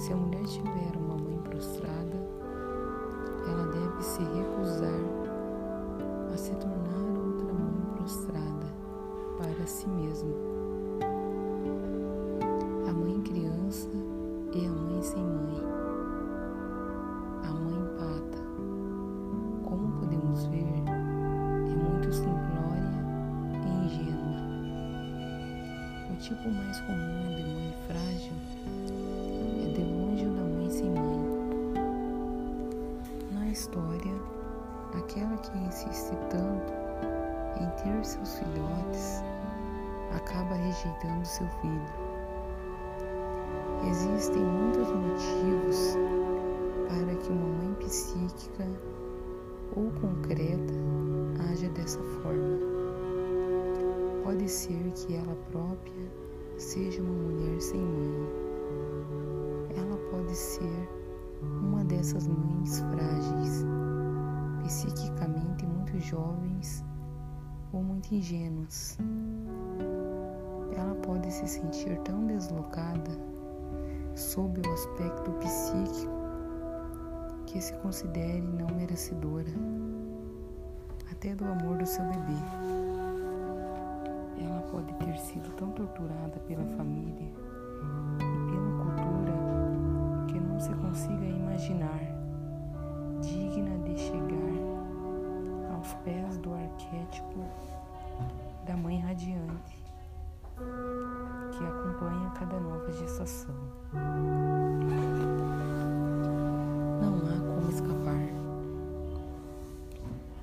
Se a mulher tiver uma mãe prostrada, ela deve se recusar a se tornar outra mãe prostrada para si mesma. A mãe criança e a mãe sem mãe. A mãe pata. Como podemos ver, é muito simplória e ingênua. O tipo mais comum de mãe frágil sem mãe. Na história, aquela que insiste tanto em ter seus filhotes acaba rejeitando seu filho. Existem muitos motivos para que uma mãe psíquica ou concreta haja dessa forma. Pode ser que ela própria seja uma mulher sem mãe. Pode ser uma dessas mães frágeis, psiquicamente muito jovens ou muito ingênuas. Ela pode se sentir tão deslocada sob o aspecto psíquico que se considere não merecedora até do amor do seu bebê. Ela pode ter sido tão torturada pela família e pela cultura se consiga imaginar digna de chegar aos pés do arquétipo da mãe radiante que acompanha cada nova gestação. Não há como escapar.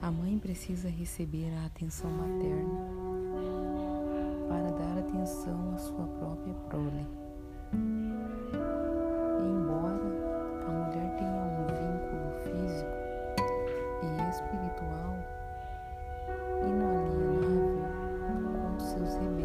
A mãe precisa receber a atenção materna para dar atenção à sua própria prole. Espiritual inalienável com seus rebentos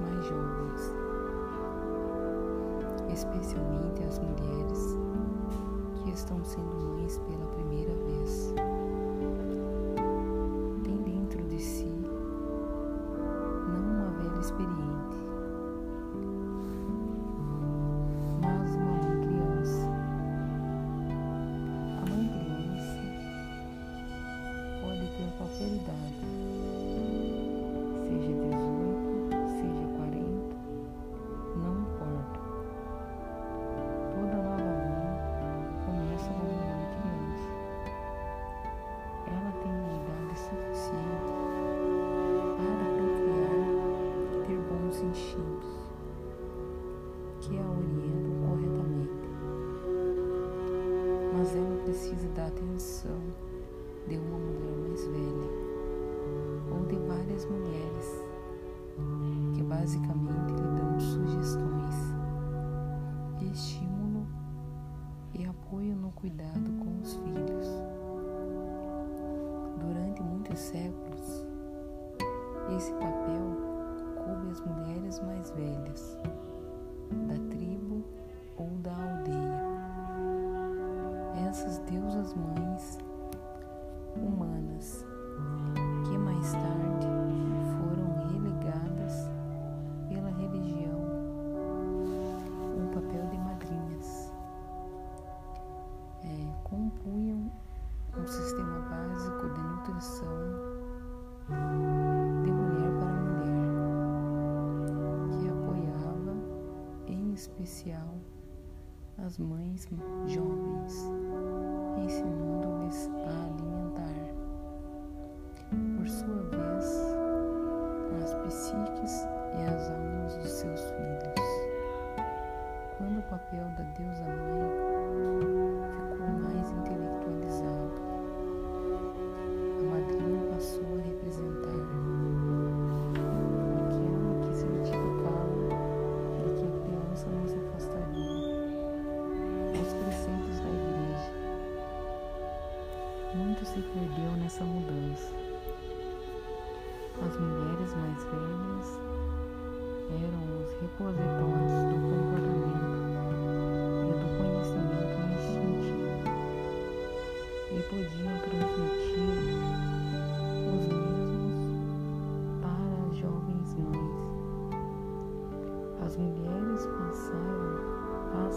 mais jovens, especialmente as mulheres que estão sendo mães pela primeira vez. Humanas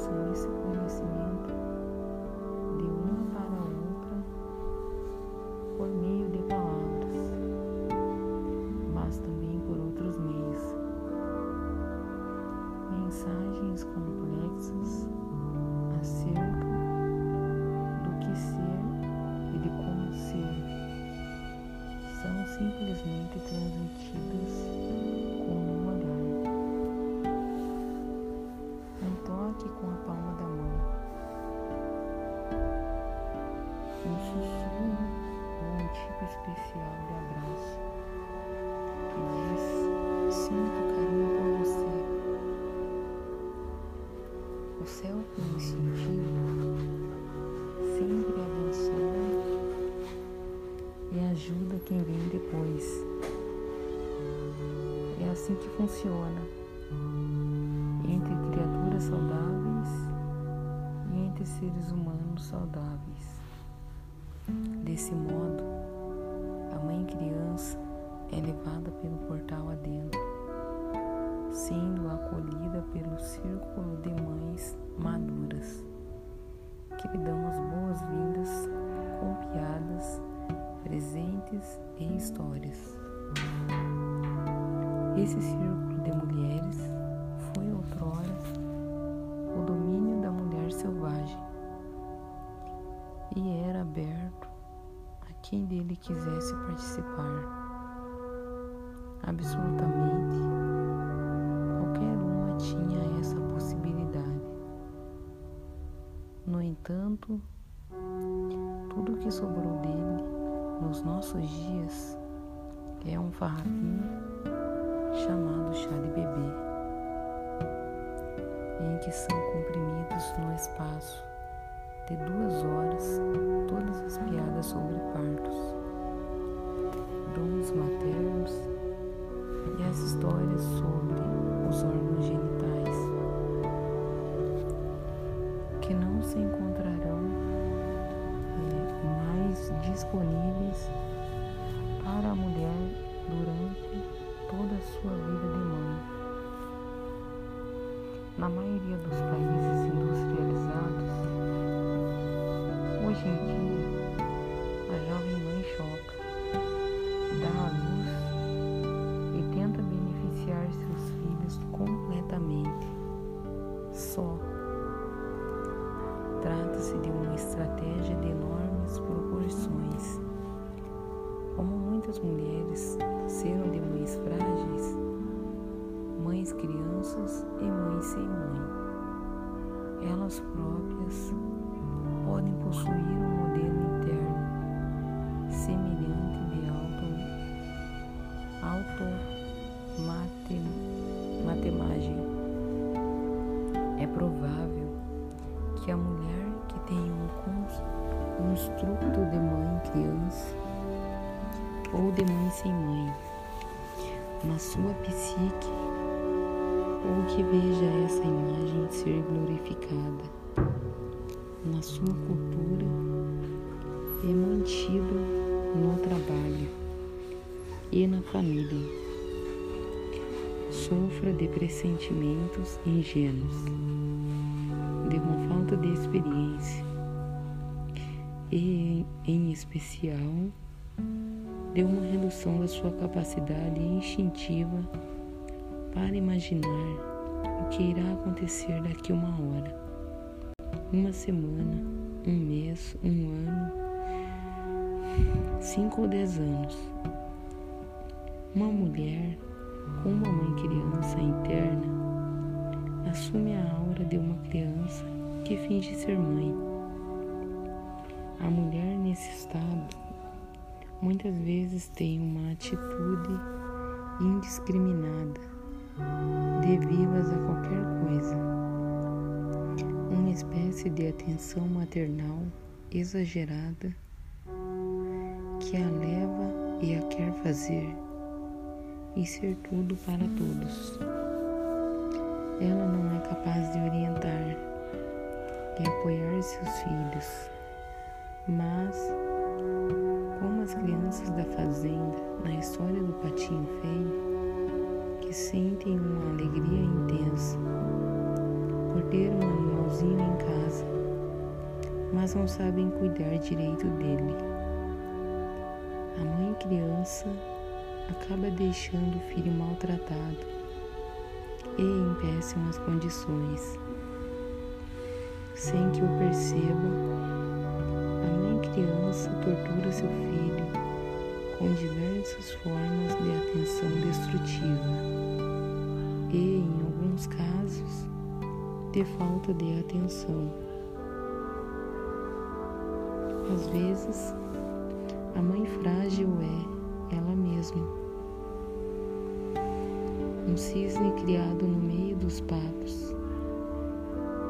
passam esse conhecimento Céu instintivo sempre abençoa e ajuda quem vem depois. É assim que funciona entre criaturas saudáveis e entre seres humanos saudáveis. Desse modo, a mãe criança é levada pelo portal adentro, sendo acolhida pelo círculo de mães maduras, que lhe dão as boas-vindas com piadas, presentes e histórias. Esse círculo de mulheres foi outrora o domínio da mulher selvagem e era aberto a quem dele quisesse participar. Absolutamente tinha essa possibilidade. No entanto, tudo que sobrou dele nos nossos dias é um farrapinho chamado chá de bebê, em que são comprimidos no espaço de duas horas todas as piadas sobre partos, na família. Sofra de pressentimentos ingênuos, de uma falta de experiência e, em especial, de uma redução da sua capacidade instintiva para imaginar o que irá acontecer daqui uma hora, uma semana, um mês, um ano, cinco ou dez anos. Uma mulher com uma mãe criança interna assume a aura de uma criança que finge ser mãe. A mulher nesse estado muitas vezes tem uma atitude indiscriminada de vivas a qualquer coisa, uma espécie de atenção maternal exagerada que a leva e a quer fazer e ser tudo para todos. Ela não é capaz de orientar e apoiar seus filhos, mas, como as crianças da fazenda na história do patinho feio, que sentem uma alegria intensa por ter um animalzinho em casa, mas não sabem cuidar direito dele. A mãe criança acaba deixando o filho maltratado e em péssimas condições. Sem que o perceba, a mãe criança tortura seu filho com diversas formas de atenção destrutiva e, em alguns casos, de falta de atenção. Às vezes, cisne criado no meio dos patos.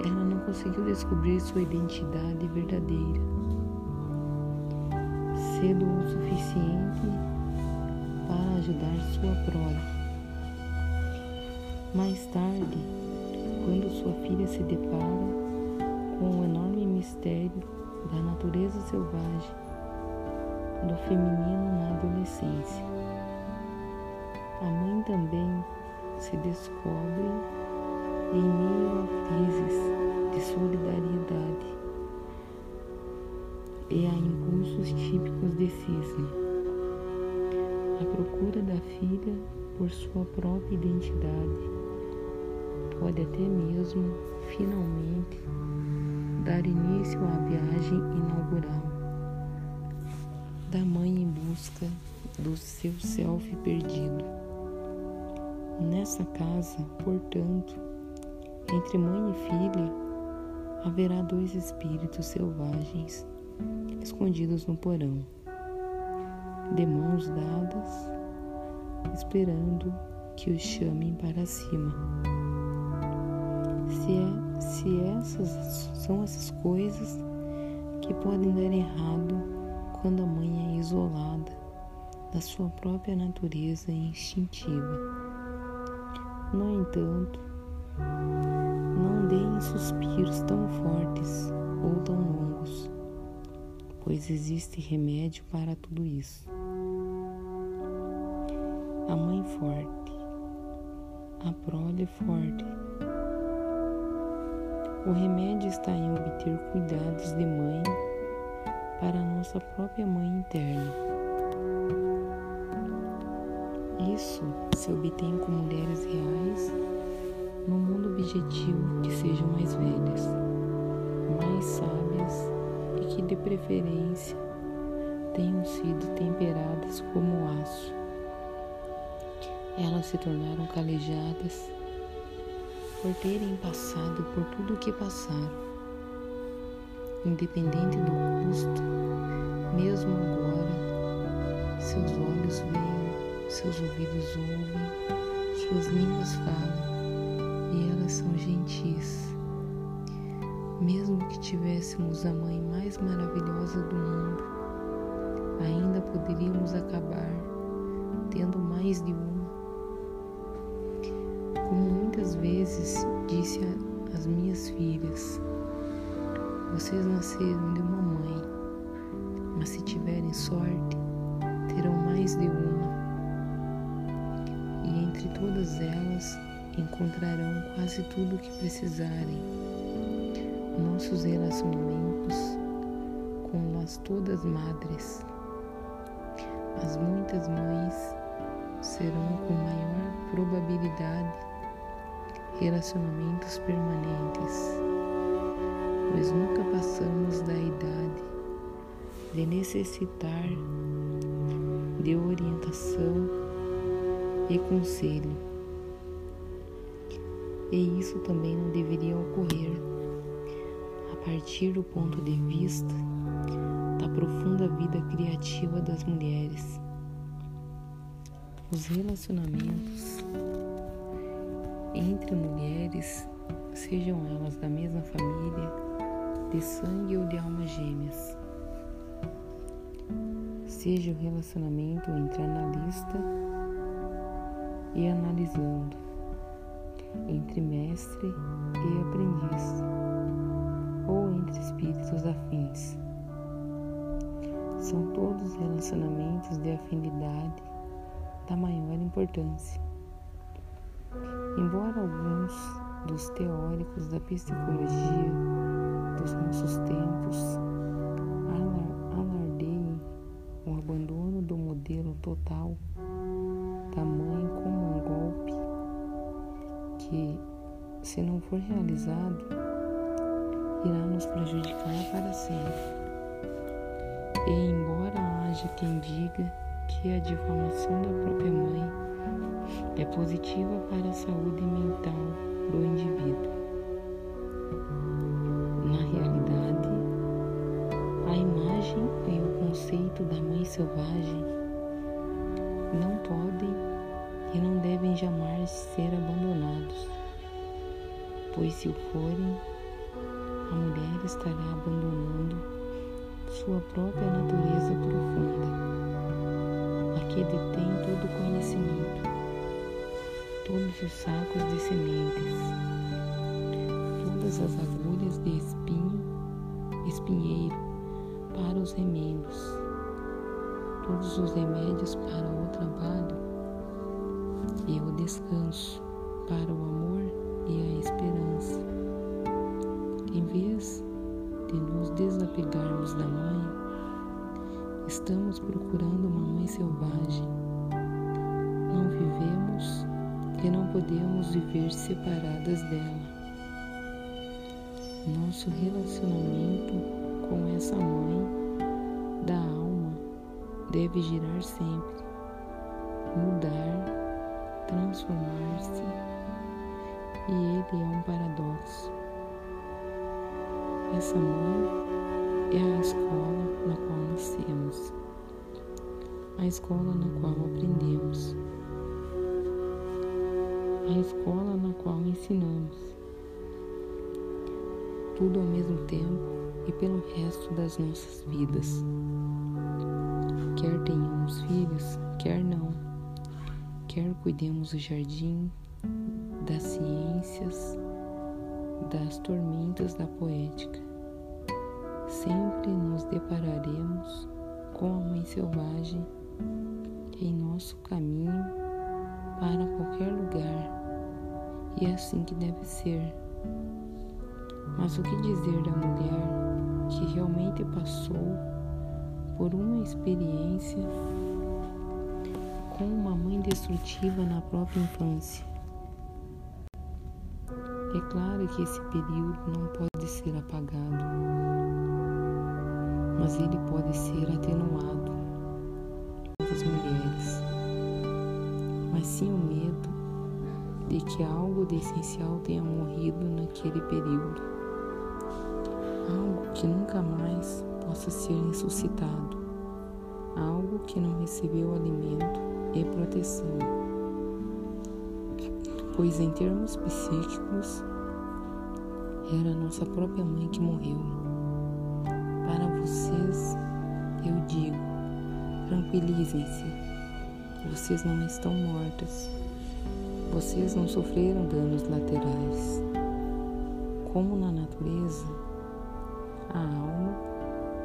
Ela não conseguiu descobrir sua identidade verdadeira. Cedo o suficiente para ajudar sua prole. Mais tarde, quando sua filha se depara com o enorme mistério da natureza selvagem do feminino na adolescência, a mãe também se descobre em meio a crises de solidariedade e a impulsos típicos de cisne. A procura da filha por sua própria identidade pode até mesmo, finalmente, dar início à viagem inaugural da mãe em busca do seu self perdido. Nessa casa, portanto, entre mãe e filha, haverá dois espíritos selvagens escondidos no porão, de mãos dadas, esperando que os chamem para cima. Se, é, se essas são essas coisas que podem dar errado quando a mãe é isolada da sua própria natureza instintiva. No entanto, não deem suspiros tão fortes ou tão longos, pois existe remédio para tudo isso. A mãe forte, a prole forte. O remédio está em obter cuidados de mãe para nossa própria mãe interna. Isso se obtém com mulheres reais no mundo objetivo que sejam mais velhas, mais sábias e que de preferência tenham sido temperadas como aço. Elas se tornaram calejadas por terem passado por tudo o que passaram. Independente do custo, mesmo agora, seus olhos veem seus ouvidos ouvem, suas línguas falam e elas são gentis. Mesmo que tivéssemos a mãe mais maravilhosa do mundo, ainda poderíamos acabar tendo mais de uma. Como muitas vezes disse às minhas filhas, vocês nasceram de uma mãe, mas se tiverem sorte, terão mais de uma todas elas encontrarão quase tudo o que precisarem. Nossos relacionamentos com as todas madres. As muitas mães serão com maior probabilidade relacionamentos permanentes, pois nunca passamos da idade de necessitar de orientação e conselho. E isso também não deveria ocorrer a partir do ponto de vista da profunda vida criativa das mulheres. Os relacionamentos entre mulheres, sejam elas da mesma família, de sangue ou de almas gêmeas, seja o relacionamento entre analista e analisando, entre mestre e aprendiz, ou entre espíritos afins. São todos relacionamentos de afinidade da maior importância. Embora alguns dos teóricos da psicologia dos nossos tempos alardeiem o abandono do modelo total da mãe como que, se não for realizado, irá nos prejudicar para sempre. E embora haja quem diga que a difamação da própria mãe é positiva para a saúde mental do indivíduo. Na realidade, a imagem e o conceito da mãe selvagem não podem e não devem jamais ser abandonados, pois se o forem, a mulher estará abandonando sua própria natureza profunda, a que detém todo o conhecimento, todos os sacos de sementes, todas as agulhas de espinho, espinheiro para os remendos, todos os remédios para o trabalho e o descanso, para o amor e a esperança. Em vez de nos desapegarmos da mãe, estamos procurando uma mãe selvagem. Não vivemos e não podemos viver separadas dela. Nosso relacionamento com essa mãe da alma deve girar sempre, mudar, transformar-se, e ele é um paradoxo. Essa mãe é a escola na qual nascemos, a escola na qual aprendemos, a escola na qual ensinamos, tudo ao mesmo tempo e pelo resto das nossas vidas. Quer tenhamos filhos, quer não, quer cuidemos do jardim, das ciências, das tormentas da poética. Sempre nos depararemos com a Mãe Selvagem em nosso caminho para qualquer lugar, e é assim que deve ser. Mas o que dizer da mulher que realmente passou por uma experiência com uma mãe destrutiva na própria infância? É claro que esse período não pode ser apagado, mas ele pode ser atenuado pelas mulheres. Mas sim o medo de que algo de essencial tenha morrido naquele período, algo que nunca mais possa ser ressuscitado, algo que não recebeu alimento e proteção pois em termos psíquicos era nossa própria mãe que morreu. Para vocês, eu digo, tranquilizem-se, vocês não estão mortas, vocês não sofreram danos laterais. Como na natureza, a alma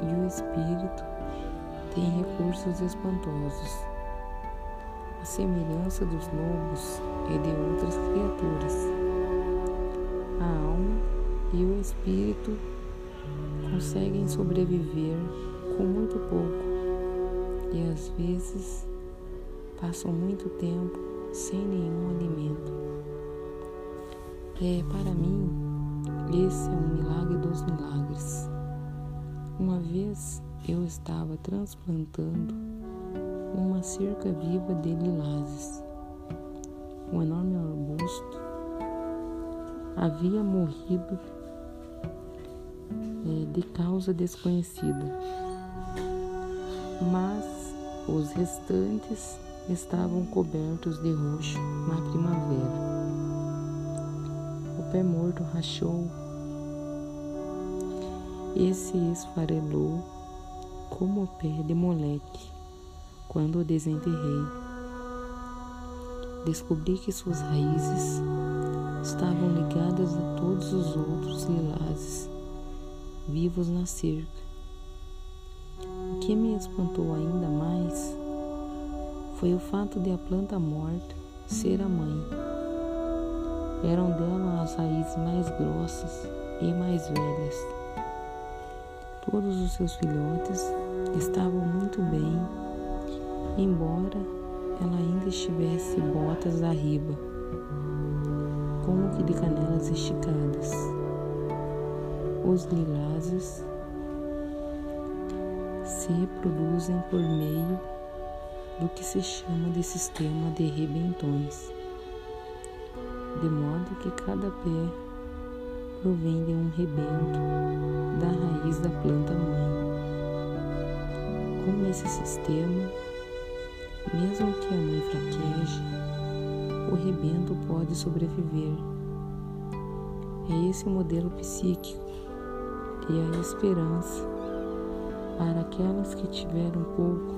e o espírito têm recursos espantosos semelhança dos lobos e de outras criaturas. A alma e o espírito conseguem sobreviver com muito pouco e às vezes passam muito tempo sem nenhum alimento. É, para mim, esse é um milagre dos milagres. Uma vez eu estava transplantando uma cerca viva de lilazes. Um enorme arbusto havia morrido é, de causa desconhecida, mas os restantes estavam cobertos de roxo na primavera. O pé morto rachou e se esfarelou como o pé de moleque. Quando o desenterrei. Descobri que suas raízes estavam ligadas a todos os outros lilazes vivos na cerca. O que me espantou ainda mais foi o fato de a planta morta ser a mãe. Eram dela as raízes mais grossas e mais velhas. Todos os seus filhotes estavam muito bem, embora ela ainda estivesse botas da riba, como que de canelas esticadas. Os lilazes se reproduzem por meio do que se chama de sistema de rebentões, de modo que cada pé provém de um rebento da raiz da planta mãe. Com esse sistema, mesmo que a mãe fraqueje, o rebento pode sobreviver. É esse modelo psíquico e a esperança para aquelas que tiveram pouco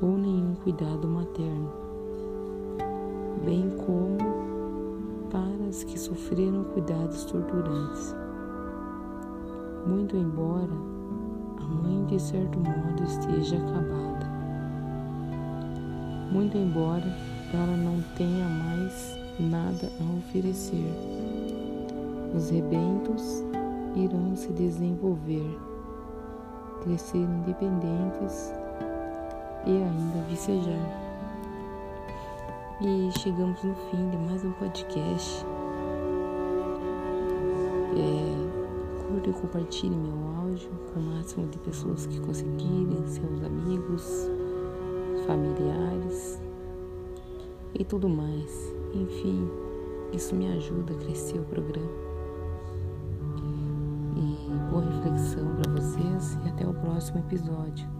ou nenhum cuidado materno, bem como para as que sofreram cuidados torturantes. Muito embora a mãe de certo modo esteja acabada, muito embora ela não tenha mais nada a oferecer, os rebentos irão se desenvolver, crescer independentes e ainda vicejar. E chegamos no fim de mais um podcast. É, curta e compartilhe meu áudio com o máximo de pessoas que conseguirem, seus amigos, familiares e tudo mais. Enfim, isso me ajuda a crescer o programa. E boa reflexão para vocês e até o próximo episódio.